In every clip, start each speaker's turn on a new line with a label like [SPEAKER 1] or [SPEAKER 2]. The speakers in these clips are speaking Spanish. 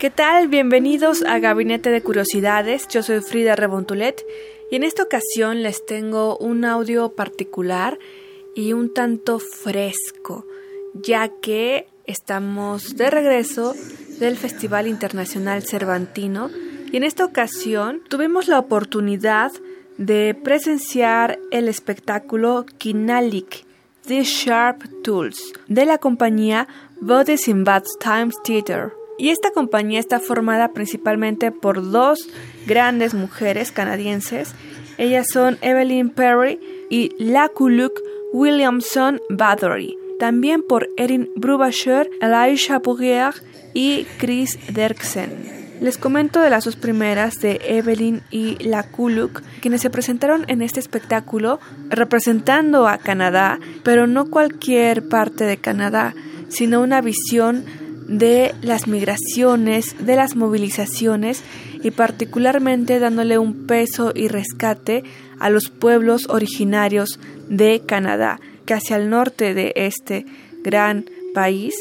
[SPEAKER 1] ¿Qué tal? Bienvenidos a Gabinete de Curiosidades. Yo soy Frida Rebontulet y en esta ocasión les tengo un audio particular y un tanto fresco, ya que estamos de regreso del Festival Internacional Cervantino y en esta ocasión tuvimos la oportunidad de presenciar el espectáculo Kinalik, The Sharp Tools, de la compañía Bodies in Bad Times Theater. Y esta compañía está formada principalmente por dos grandes mujeres canadienses. Ellas son Evelyn Perry y Lakuluk Williamson Bathory. También por Erin Brubacher, Elisha Pourrier y Chris Derksen. Les comento de las dos primeras, de Evelyn y Lakuluk, quienes se presentaron en este espectáculo representando a Canadá, pero no cualquier parte de Canadá, sino una visión de las migraciones, de las movilizaciones y particularmente dándole un peso y rescate a los pueblos originarios de Canadá, que hacia el norte de este gran país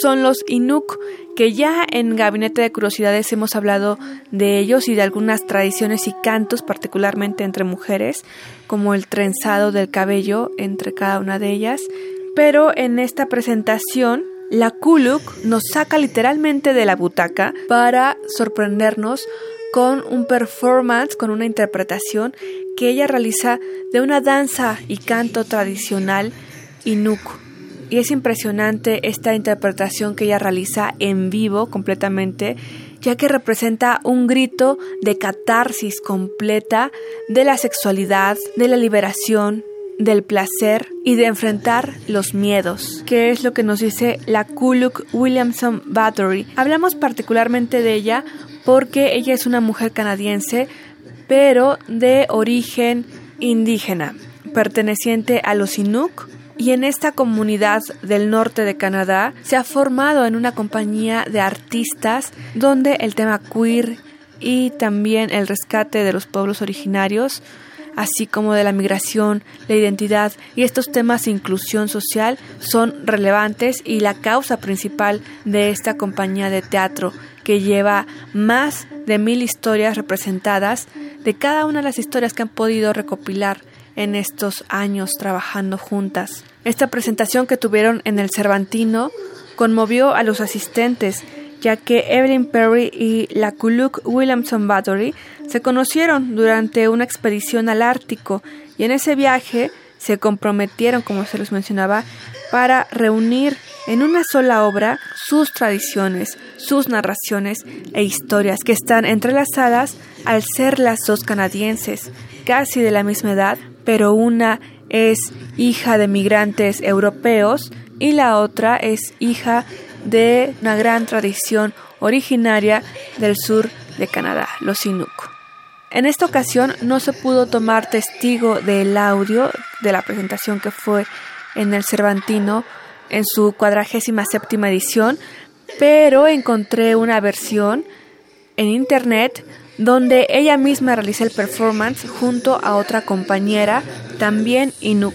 [SPEAKER 1] son los Inuk, que ya en Gabinete de Curiosidades hemos hablado de ellos y de algunas tradiciones y cantos, particularmente entre mujeres, como el trenzado del cabello entre cada una de ellas. Pero en esta presentación la Kuluk nos saca literalmente de la butaca para sorprendernos con un performance, con una interpretación que ella realiza de una danza y canto tradicional Inuk. Y es impresionante esta interpretación que ella realiza en vivo completamente, ya que representa un grito de catarsis completa de la sexualidad, de la liberación, del placer y de enfrentar los miedos, que es lo que nos dice la Kuluk Williamson Battery. Hablamos particularmente de ella porque ella es una mujer canadiense, pero de origen indígena, perteneciente a los Inuk, y en esta comunidad del norte de Canadá se ha formado en una compañía de artistas donde el tema queer y también el rescate de los pueblos originarios así como de la migración, la identidad y estos temas de inclusión social son relevantes y la causa principal de esta compañía de teatro que lleva más de mil historias representadas de cada una de las historias que han podido recopilar en estos años trabajando juntas. Esta presentación que tuvieron en el Cervantino conmovió a los asistentes ya que Evelyn Perry y la Kuluk Williamson Battery se conocieron durante una expedición al Ártico y en ese viaje se comprometieron, como se les mencionaba, para reunir en una sola obra sus tradiciones, sus narraciones e historias que están entrelazadas al ser las dos canadienses, casi de la misma edad, pero una es hija de migrantes europeos y la otra es hija de una gran tradición originaria del sur de Canadá, los Inuk. En esta ocasión no se pudo tomar testigo del audio de la presentación que fue en el Cervantino en su cuadragésima séptima edición, pero encontré una versión en internet donde ella misma realiza el performance junto a otra compañera, también Inuk.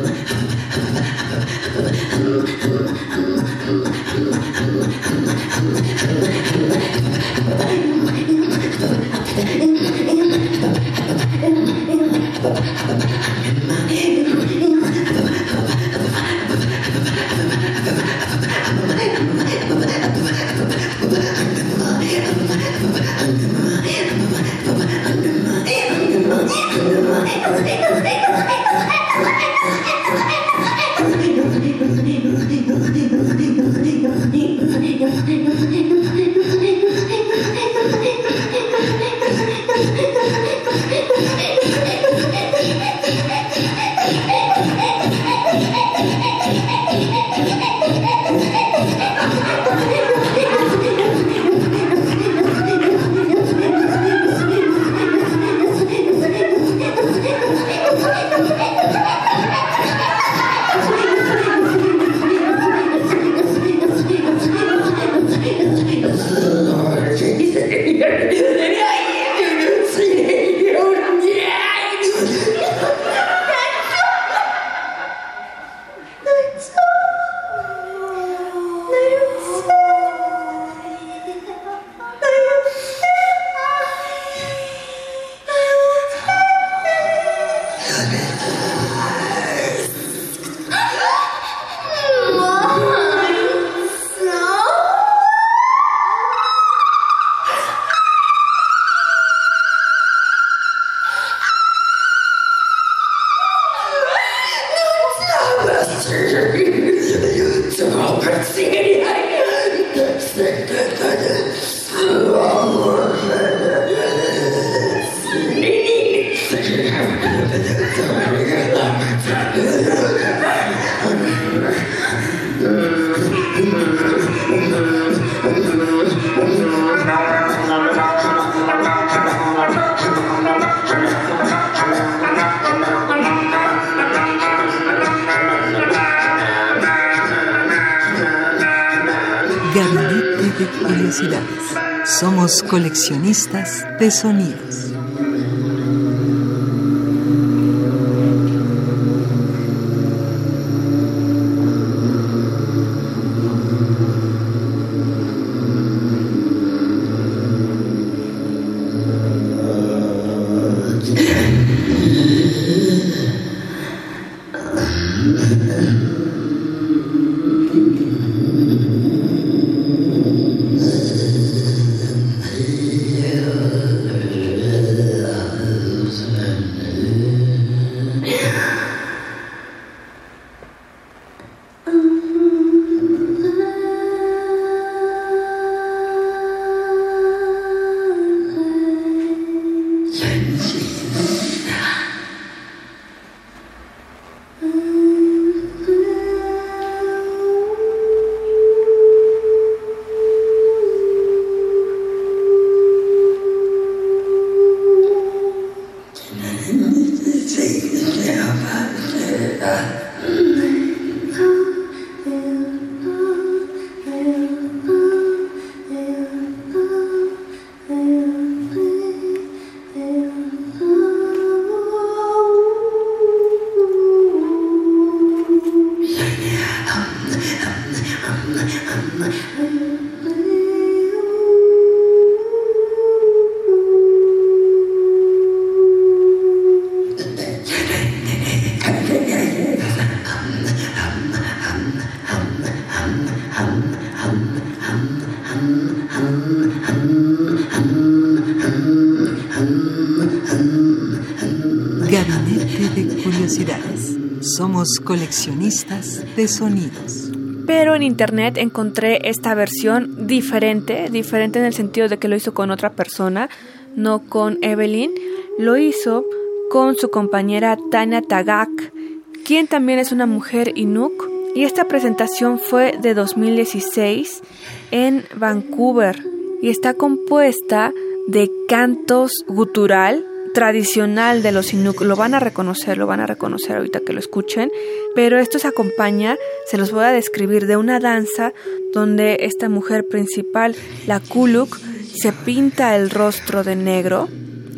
[SPEAKER 2] Coleccionistas de sonidos. Coleccionistas de sonidos.
[SPEAKER 1] Pero en internet encontré esta versión diferente, diferente en el sentido de que lo hizo con otra persona, no con Evelyn. Lo hizo con su compañera Tania Tagak, quien también es una mujer Inuk. Y esta presentación fue de 2016 en Vancouver y está compuesta de cantos gutural tradicional de los Inuk. Lo van a reconocer, lo van a reconocer ahorita que lo escuchen. Pero esto se acompaña, se los voy a describir, de una danza donde esta mujer principal, la Kuluk, se pinta el rostro de negro.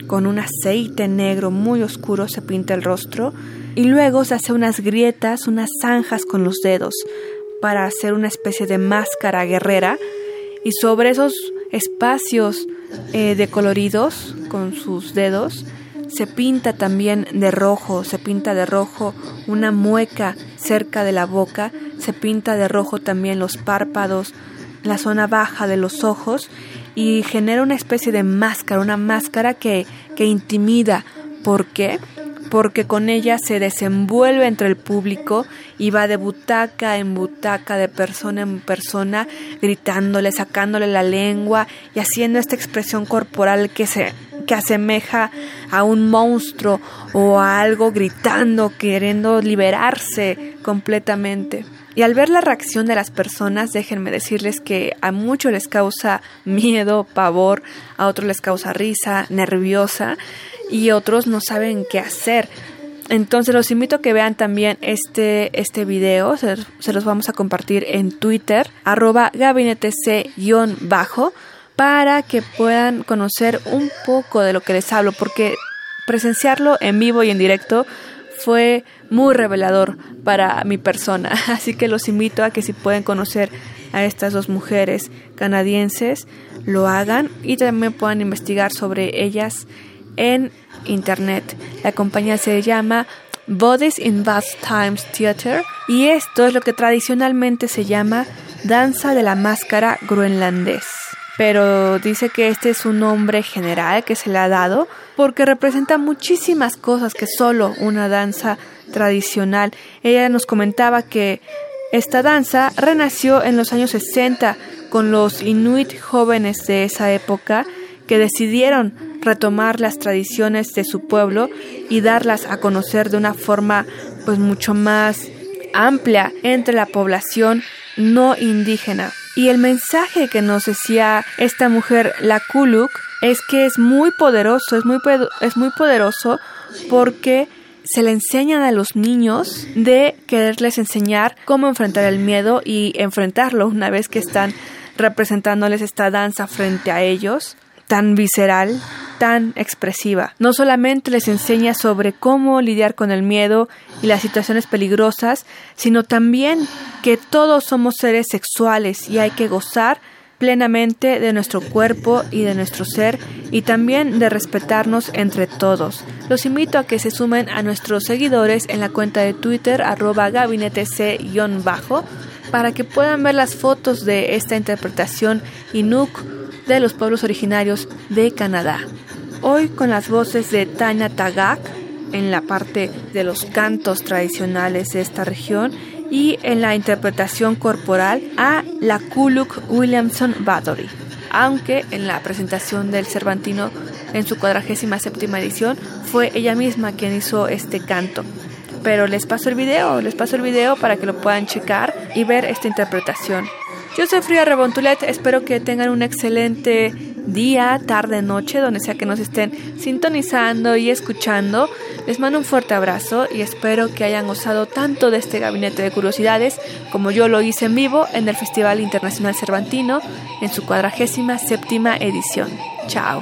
[SPEAKER 1] Con un aceite negro muy oscuro se pinta el rostro. Y luego se hace unas grietas, unas zanjas con los dedos para hacer una especie de máscara guerrera. Y sobre esos espacios eh, de coloridos con sus dedos. Se pinta también de rojo, se pinta de rojo una mueca cerca de la boca, se pinta de rojo también los párpados, la zona baja de los ojos y genera una especie de máscara, una máscara que, que intimida. ¿Por qué? Porque con ella se desenvuelve entre el público y va de butaca en butaca, de persona en persona, gritándole, sacándole la lengua y haciendo esta expresión corporal que se que asemeja a un monstruo o a algo gritando, queriendo liberarse completamente. Y al ver la reacción de las personas, déjenme decirles que a muchos les causa miedo, pavor, a otros les causa risa, nerviosa, y otros no saben qué hacer. Entonces los invito a que vean también este, este video, se, los vamos a compartir en Twitter, arroba gabinetec-bajo, para que puedan conocer un poco de lo que les hablo, porque presenciarlo en vivo y en directo fue muy revelador para mi persona. Así que los invito a que si pueden conocer a estas dos mujeres canadienses, lo hagan y también puedan investigar sobre ellas en internet. La compañía se llama Bodies in Bath Times Theater y esto es lo que tradicionalmente se llama danza de la máscara groenlandés. Pero dice que este es un nombre general que se le ha dado porque representa muchísimas cosas que solo una danza tradicional. Ella nos comentaba que esta danza renació en los años 60 con los inuit jóvenes de esa época que decidieron retomar las tradiciones de su pueblo y darlas a conocer de una forma pues mucho más amplia entre la población no indígena. Y el mensaje que nos decía esta mujer, la Kuluk, es que es muy poderoso, es muy, es muy poderoso porque se le enseñan a los niños de quererles enseñar cómo enfrentar el miedo y enfrentarlo una vez que están representándoles esta danza frente a ellos tan visceral, tan expresiva. No solamente les enseña sobre cómo lidiar con el miedo y las situaciones peligrosas, sino también que todos somos seres sexuales y hay que gozar plenamente de nuestro cuerpo y de nuestro ser y también de respetarnos entre todos. Los invito a que se sumen a nuestros seguidores en la cuenta de Twitter arroba gabinetec-bajo para que puedan ver las fotos de esta interpretación Inuk de los pueblos originarios de Canadá. Hoy con las voces de Tanya Tagak en la parte de los cantos tradicionales de esta región y en la interpretación corporal a la Kuluk Williamson Bathory. Aunque en la presentación del Cervantino en su cuadragésima séptima edición fue ella misma quien hizo este canto. Pero les paso el video, les paso el video para que lo puedan checar y ver esta interpretación. Yo soy Frida Rebontulet, espero que tengan un excelente día, tarde, noche, donde sea que nos estén sintonizando y escuchando. Les mando un fuerte abrazo y espero que hayan gozado tanto de este gabinete de curiosidades como yo lo hice en vivo en el Festival Internacional Cervantino en su cuadragésima séptima edición. Chao.